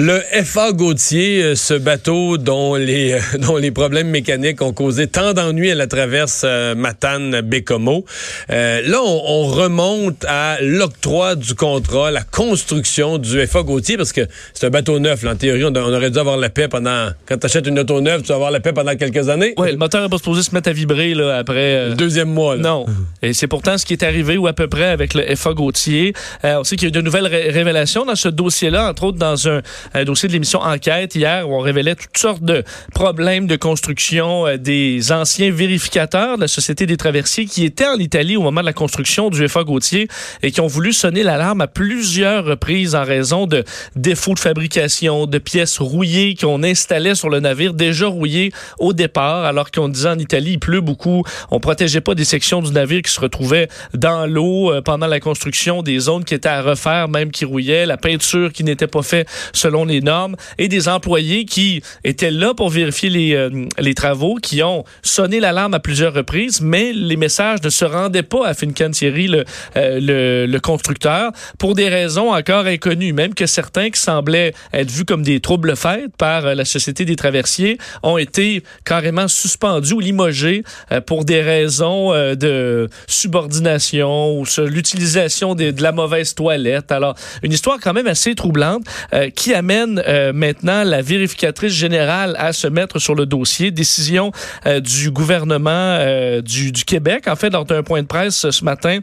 Le FA Gauthier, euh, ce bateau dont les, euh, dont les problèmes mécaniques ont causé tant d'ennuis à la traverse euh, Matane-Bécomo. là, on, remonte à l'octroi du contrat, la construction du FA Gauthier, parce que c'est un bateau neuf. en théorie, on, aurait dû avoir la paix pendant... Quand tu achètes une auto neuve, tu vas avoir la paix pendant quelques années. Oui, le moteur n'est pas supposé se mettre à vibrer là, après... Le deuxième mois. Là. Non. Et c'est pourtant ce qui est arrivé, ou à peu près, avec le FA Gauthier. on sait qu'il y a eu de nouvelles révélations dans ce dossier-là, entre autres dans un un dossier de l'émission Enquête. Hier où on révélait toutes sortes de problèmes de construction euh, des anciens vérificateurs de la Société des traversiers qui étaient en Italie au moment de la construction du FA Gautier et qui ont voulu sonner l'alarme à plusieurs reprises en raison de défauts de fabrication, de pièces rouillées qu'on installait sur le navire, déjà rouillées au départ, alors qu'on disait en Italie, il pleut beaucoup, on protégeait pas des sections du navire qui se retrouvaient dans l'eau euh, pendant la construction, des zones qui étaient à refaire, même qui rouillaient, la peinture qui n'était pas faite selon les normes et des employés qui étaient là pour vérifier les, euh, les travaux, qui ont sonné l'alarme à plusieurs reprises, mais les messages ne se rendaient pas à Fincantieri, le, euh, le, le, constructeur, pour des raisons encore inconnues, même que certains qui semblaient être vus comme des troubles faits par euh, la Société des traversiers ont été carrément suspendus ou limogés pour des raisons de subordination ou l'utilisation de, la mauvaise toilette. Alors, une histoire quand même assez troublante qui amène euh, maintenant la vérificatrice générale à se mettre sur le dossier. Décision euh, du gouvernement euh, du, du, Québec, en fait, lors d'un point de presse ce matin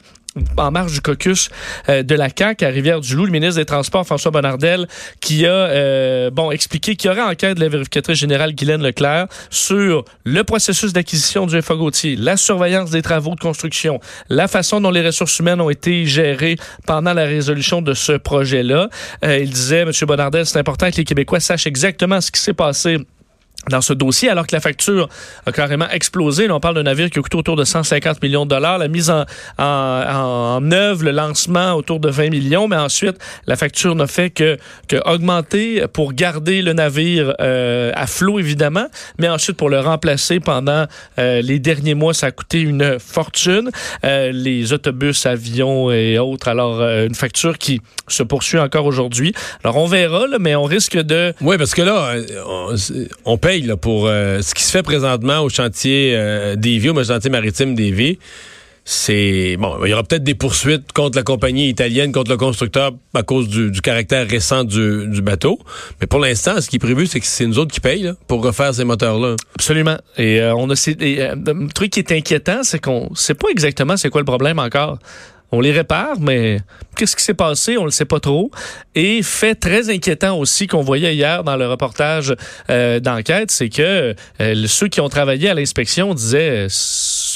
en marge du caucus euh, de la CAQ à Rivière-du-Loup, le ministre des Transports, François Bonnardel, qui a euh, bon expliqué qu'il y aurait enquête de la vérificatrice générale Guylaine Leclerc sur le processus d'acquisition du FA Gauthier, la surveillance des travaux de construction, la façon dont les ressources humaines ont été gérées pendant la résolution de ce projet-là. Euh, il disait, M. Bonnardel, c'est important que les Québécois sachent exactement ce qui s'est passé dans ce dossier, alors que la facture a carrément explosé. on parle d'un navire qui a coûté autour de 150 millions de dollars, la mise en, en, en, œuvre, le lancement autour de 20 millions, mais ensuite, la facture n'a fait que, que augmenter pour garder le navire euh, à flot, évidemment, mais ensuite pour le remplacer pendant euh, les derniers mois, ça a coûté une fortune. Euh, les autobus, avions et autres, alors une facture qui se poursuit encore aujourd'hui. Alors, on verra, là, mais on risque de... Oui, parce que là, on, on paye pour euh, ce qui se fait présentement au chantier euh, des au chantier maritime des C'est bon, il y aura peut-être des poursuites contre la compagnie italienne, contre le constructeur à cause du, caractère récent du, bateau. Mais pour l'instant, ce qui est prévu, c'est que c'est nous autres qui payent pour refaire ces moteurs-là. Absolument. Et euh, on a le truc qui est inquiétant, c'est qu'on sait pas exactement c'est quoi le problème encore. On les répare, mais qu'est-ce qui s'est passé? On le sait pas trop. Et fait très inquiétant aussi qu'on voyait hier dans le reportage euh, d'enquête, c'est que euh, ceux qui ont travaillé à l'inspection disaient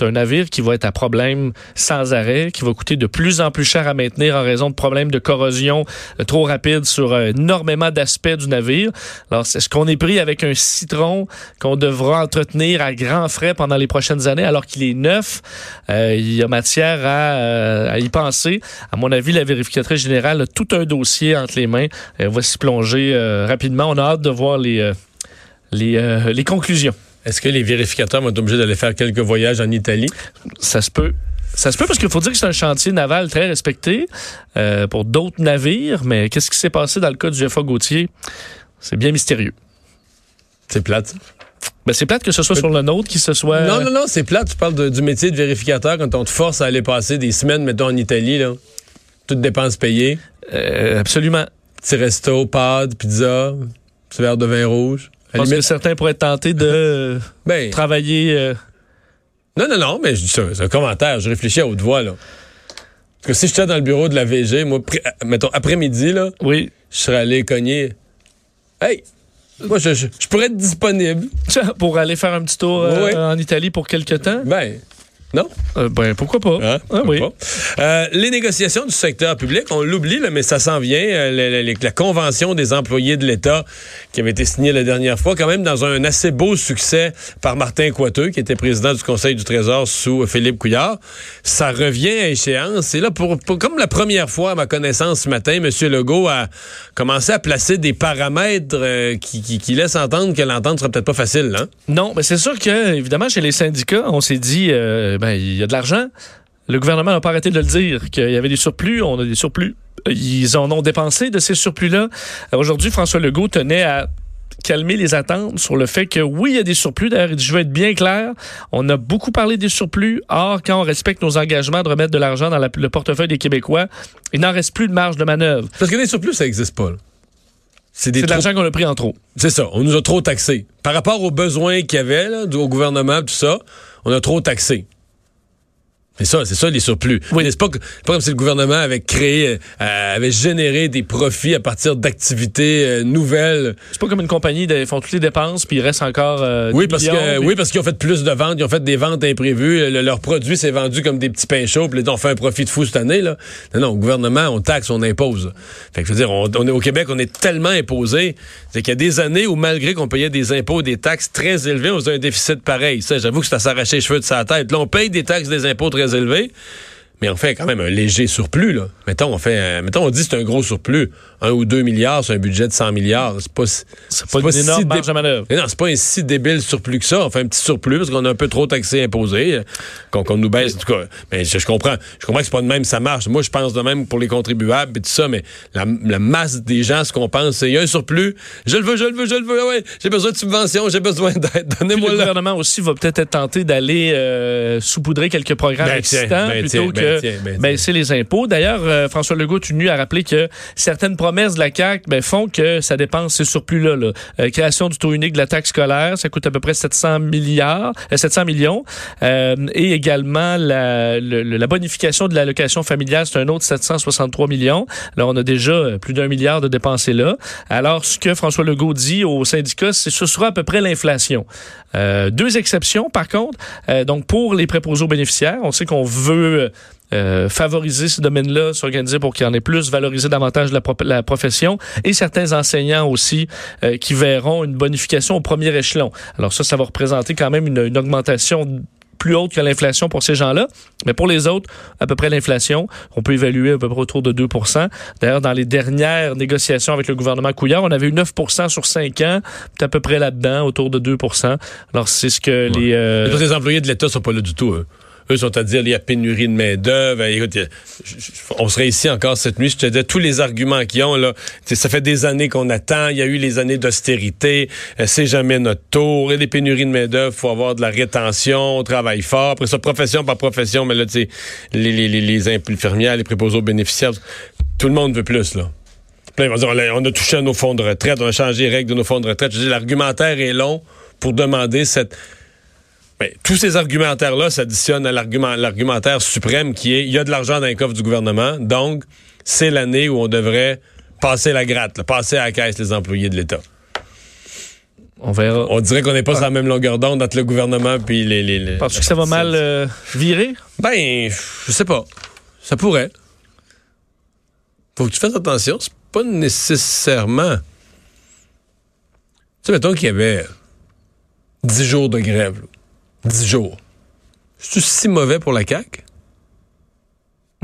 c'est un navire qui va être à problème sans arrêt, qui va coûter de plus en plus cher à maintenir en raison de problèmes de corrosion euh, trop rapides sur énormément d'aspects du navire. Alors, c'est ce qu'on est pris avec un citron qu'on devra entretenir à grands frais pendant les prochaines années, alors qu'il est neuf. il y a matière à, y penser. À mon avis, la vérificatrice générale a tout un dossier entre les mains. Elle va s'y plonger euh, rapidement. On a hâte de voir euh, euh, les conclusions. Est-ce que les vérificateurs vont être obligés d'aller faire quelques voyages en Italie? Ça se peut. Ça se peut parce qu'il faut dire que c'est un chantier naval très respecté pour d'autres navires, mais qu'est-ce qui s'est passé dans le cas du FA Gauthier? C'est bien mystérieux. C'est plate. Ben, c'est plate que ce soit sur le nôtre, qui se soit. Non, non, non, c'est plate. Tu parles du métier de vérificateur quand on te force à aller passer des semaines, mettons, en Italie, là. Toutes dépenses payées. Euh, absolument. Petit resto, pad, pizza, petit verre de vin rouge. Je pense que certains pourraient être tentés de ben, travailler. Euh, non, non, non, mais je dis ça, c'est un commentaire. Je réfléchis à haute voix, là. Parce que si j'étais dans le bureau de la VG, moi, mettons, après-midi, là, oui. je serais allé cogner. Hey, moi, je, pourrais être disponible. Pour aller faire un petit tour euh, en Italie pour quelques temps? Ben, Non? Euh, ben, pourquoi pas? Hein? Ah, oui. Euh, les négociations du secteur public, on l'oublie, mais ça s'en vient. Euh, la convention des employés de l'État qui avait été signée la dernière fois, quand même dans un assez beau succès par Martin Coiteux, qui était président du Conseil du Trésor sous Philippe Couillard. Ça revient à échéance. Et là, pour, pour- comme la première fois, à ma connaissance, ce matin, M. Legault a commencé à placer des paramètres qui, qui- qui laissent entendre que l'entente sera peut-être pas facile. Hein? Non, mais c'est sûr que, évidemment, chez les syndicats, on s'est dit, ben, il y a de l'argent. Le gouvernement n'a pas arrêté de le dire, qu'il y avait des surplus, on a des surplus. Ils en ont dépensé de ces surplus-là. Euh, Aujourd'hui, François Legault tenait à calmer les attentes sur le fait que oui, il y a des surplus. D'ailleurs, je vais être bien clair. On a beaucoup parlé des surplus. Or, quand on respecte nos engagements de remettre de l'argent dans la- le portefeuille des Québécois, il n'en reste plus de marge de manœuvre. Parce que des surplus, ça n'existe pas. là. C'est de l'argent qu'on a pris en trop. C'est ça, on nous a trop taxés. Par rapport aux besoins qu'il y avait là, au gouvernement, tout ça, on a trop taxé. C'est ça, c'est ça les surplus. Oui. C'est pas, comme si le gouvernement avait créé, euh, avait généré des profits à partir d'activités euh, nouvelles. C'est pas comme une compagnie, ils font toutes les dépenses, puis il reste encore. euh, Oui, 10 parce millions, que puis- oui, parce qu'ils ont fait plus de ventes, ils ont fait des ventes imprévues. Le- leur produit s'est vendu comme des petits pains chauds, puis on fait un profit de fou cette année là. Non, non, au gouvernement, on taxe, on impose. Fait que je veux dire, on, on est au Québec, on est tellement imposé, c'est qu'il y a des années où malgré qu'on payait des impôts, des taxes très élevés, on faisait un déficit pareil. Ça, j'avoue que c'est à s'arracher les cheveux de sa tête. Là, on paye des taxes, des impôts très élevés. Mais on fait quand même un léger surplus, là. Mettons, on fait, mettons, on dit que c'est un gros surplus. Un ou deux milliards, c'est un budget de 100 milliards. C'est pas, si- C'est pas une énorme si marge de manœuvre. non, c'est pas un si débile surplus que ça. On fait un petit surplus parce qu'on a un peu trop taxé imposé, euh, qu'on qu'on nous baisse. En tout cas, mais je, je comprends. Je comprends que c'est pas de même ça marche. Moi, je pense de même pour les contribuables et tout ça, mais la, la masse des gens, ce qu'on pense, c'est il y a un surplus. Je le veux, je le veux, je le veux. Ah Ouais, j'ai besoin de subventions, j'ai besoin d'aide. Donnez-moi le gouvernement aussi va peut-être être tenté d'aller euh, saupoudrer quelques programmes Ben existants ben plutôt que ben tiens, ben baisser les impôts. D'ailleurs, euh, François Legault tenu à rappeler que certaines promesses de la CAQ ben, font que ça dépense ces surplus-là. là. Euh, création du taux unique de la taxe scolaire, ça coûte à peu près 700 milliards, euh, 700 millions. Euh, et également la, le- la bonification de l'allocation familiale, c'est un autre 763 millions. Alors, on a déjà euh, plus d'un milliard de dépensés là. Alors, ce que François Legault dit aux syndicats, c'est ce sera à peu près l'inflation. Euh, deux exceptions, par contre. Euh, donc, pour les préposés aux bénéficiaires, on sait qu'on veut euh, favoriser ce domaine-là, s'organiser pour qu'il y en ait plus, valoriser davantage la, pro- la profession et certains enseignants aussi euh, qui verront une bonification au premier échelon. Alors ça, ça va représenter quand même une, une augmentation plus haute que l'inflation pour ces gens-là. Mais pour les autres, à peu près l'inflation, on peut évaluer à peu près autour de 2 D'ailleurs, dans les dernières négociations avec le gouvernement Couillard, on avait eu 9% sur 5 ans, c'est à peu près là-dedans, autour de 2% Alors, c'est ce que les... euh, les employés de l'État sont pas là du tout. Eux, Eux sont à dire il y a pénurie de main-d'œuvre. Écoute, on serait ici encore cette nuit. Je te disais tous les arguments qu'ils ont. Là, ça fait des années qu'on attend. Il y a eu les années d'austérité. Euh, C'est jamais notre tour. Des pénuries de main-d'œuvre. faut avoir de la rétention. On travaille fort. Après ça, profession par profession. Mais là, tu sais, les, les, les, les infirmières, les préposés aux bénéficiaires, tout le monde veut plus, là. On a- touché à nos fonds de retraite, on a changé les règles de nos fonds de retraite. Je l'argumentaire est long pour demander cette. Ben, tous ces argumentaires-là s'additionnent à l'argument, l'argumentaire suprême qui est il y a de l'argent dans les coffres du gouvernement, donc c'est l'année où on devrait passer la gratte, là, passer à la caisse les employés de l'État. on verra. On dirait qu'on n'est pas sur la même longueur d'onde entre le gouvernement puis les. les, les- Penses-tu que ça va mal euh, virer? Ben, je sais pas. Ça pourrait. Faut que tu fasses attention. C'est pas nécessairement. Tu sais, mettons qu'il y avait 10 jours de grève. là. 10 jours. C'est-tu si mauvais pour la CAQ?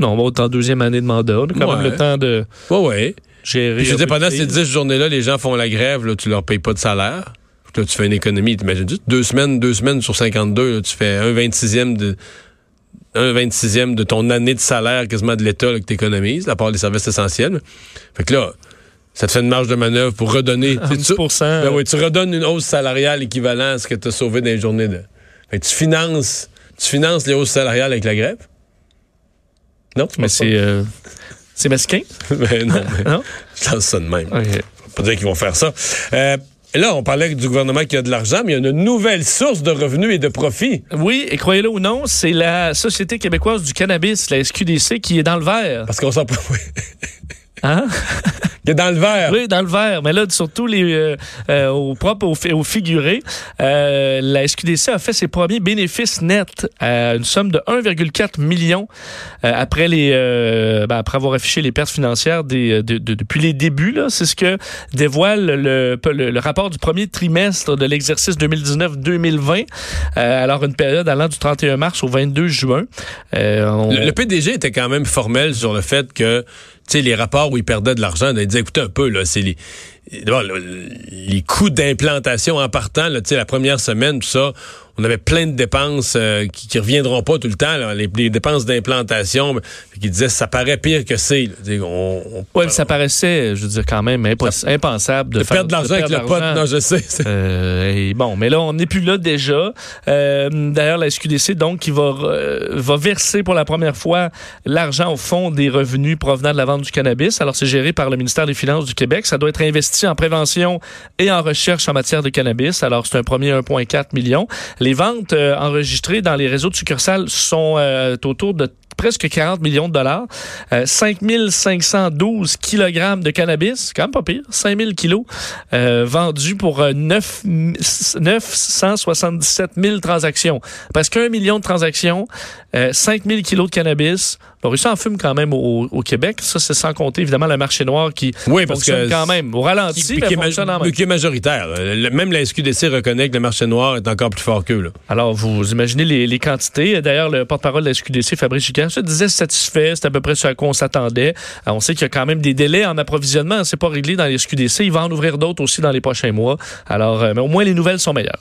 Non, on va être en deuxième année de mandat. On a quand même le temps de Ouais, ouais. gérer. Je pendant ces crise. 10 journées-là, les gens font la grève, là, tu leur payes pas de salaire. Là, tu fais une économie. T'imagines juste deux semaines, deux semaines sur 52, là, tu fais un 26e de. Un 26e de ton année de salaire quasiment de l'État que tu économises, à part les services essentiels. Fait que là, ça te fait une marge de manœuvre pour redonner. tu sais, tu- 10%. Ben oui, tu redonnes une hausse salariale équivalente à ce que tu as sauvé dans les journées de. Fait que tu finances, tu finances les hausses salariales avec la grève? Non, Mais c'est euh, c'est mesquin? Ben non, mais Non? je lance ça de même. Pas dire qu'ils vont faire ça. Euh, là, on parlait du gouvernement qui a de l'argent, mais il y a une nouvelle source de revenus et de profits. Oui, et croyez-le ou non, c'est la Société québécoise du cannabis, la SQDC, qui est dans le vert. Parce qu'on s'en peut. Est dans le vert. Oui, dans le vert. Mais là, surtout les, euh, euh, au propre, au, au figuré, euh, la SQDC a fait ses premiers bénéfices nets à une somme de 1,4 million après les, ben, après avoir affiché les pertes financières des, de, de, depuis les débuts. C'est ce que dévoile le, le, le, rapport du premier trimestre de l'exercice 2019-2020. alors, une période allant du 31 mars au 22 juin. On... Le, le PDG était quand même formel sur le fait que sais, les rapports où ils perdaient de l'argent, disaient, écoutez un peu, là, c'est les, les coûts d'implantation en partant, la première semaine, tout ça, on avait plein de dépenses euh, qui, qui reviendront pas tout le temps, les, dépenses d'implantation, qui disaient ça paraît pire que c'est. Oui, ça paraissait, je veux dire, quand même impensable de, de perdre de l'argent avec le pote. Non, je sais. Euh, bon, mais là, on n'est plus là déjà. Euh, D'ailleurs, la SQDC, donc, qui va, va verser pour la première fois l'argent au fond des revenus provenant de la vente du cannabis. Alors, c'est géré par le ministère des Finances du Québec. Ça doit être investi en prévention et en recherche en matière de cannabis. Alors, c'est un premier 1,4 million. Les ventes euh, enregistrées dans les réseaux de succursales sont euh, autour de presque 40 millions de dollars. Euh, 5512 kilogrammes de cannabis, quand même pas pire, 5000 kilos, euh, vendus pour 9, euh, 977 000 transactions. Presque un million de transactions, euh, 5000 kilos de cannabis. Ça en fume quand même au, au Québec. Ça, c'est sans compter, évidemment, le marché noir qui oui, parce fonctionne que quand même au ralenti, qui, mais qui, fonctionne est, qui est majoritaire. Même la SQDC reconnaît que le marché noir est encore plus fort qu'eux. Alors, vous imaginez les, les quantités. D'ailleurs, le porte-parole de la SQDC, Fabrice Gicard, se disait satisfait. C'est à peu près ce à quoi on s'attendait. On sait qu'il y a quand même des délais en approvisionnement. C'est pas réglé dans les SQDC. Il va en ouvrir d'autres aussi dans les prochains mois. Alors, euh, mais au moins, les nouvelles sont meilleures.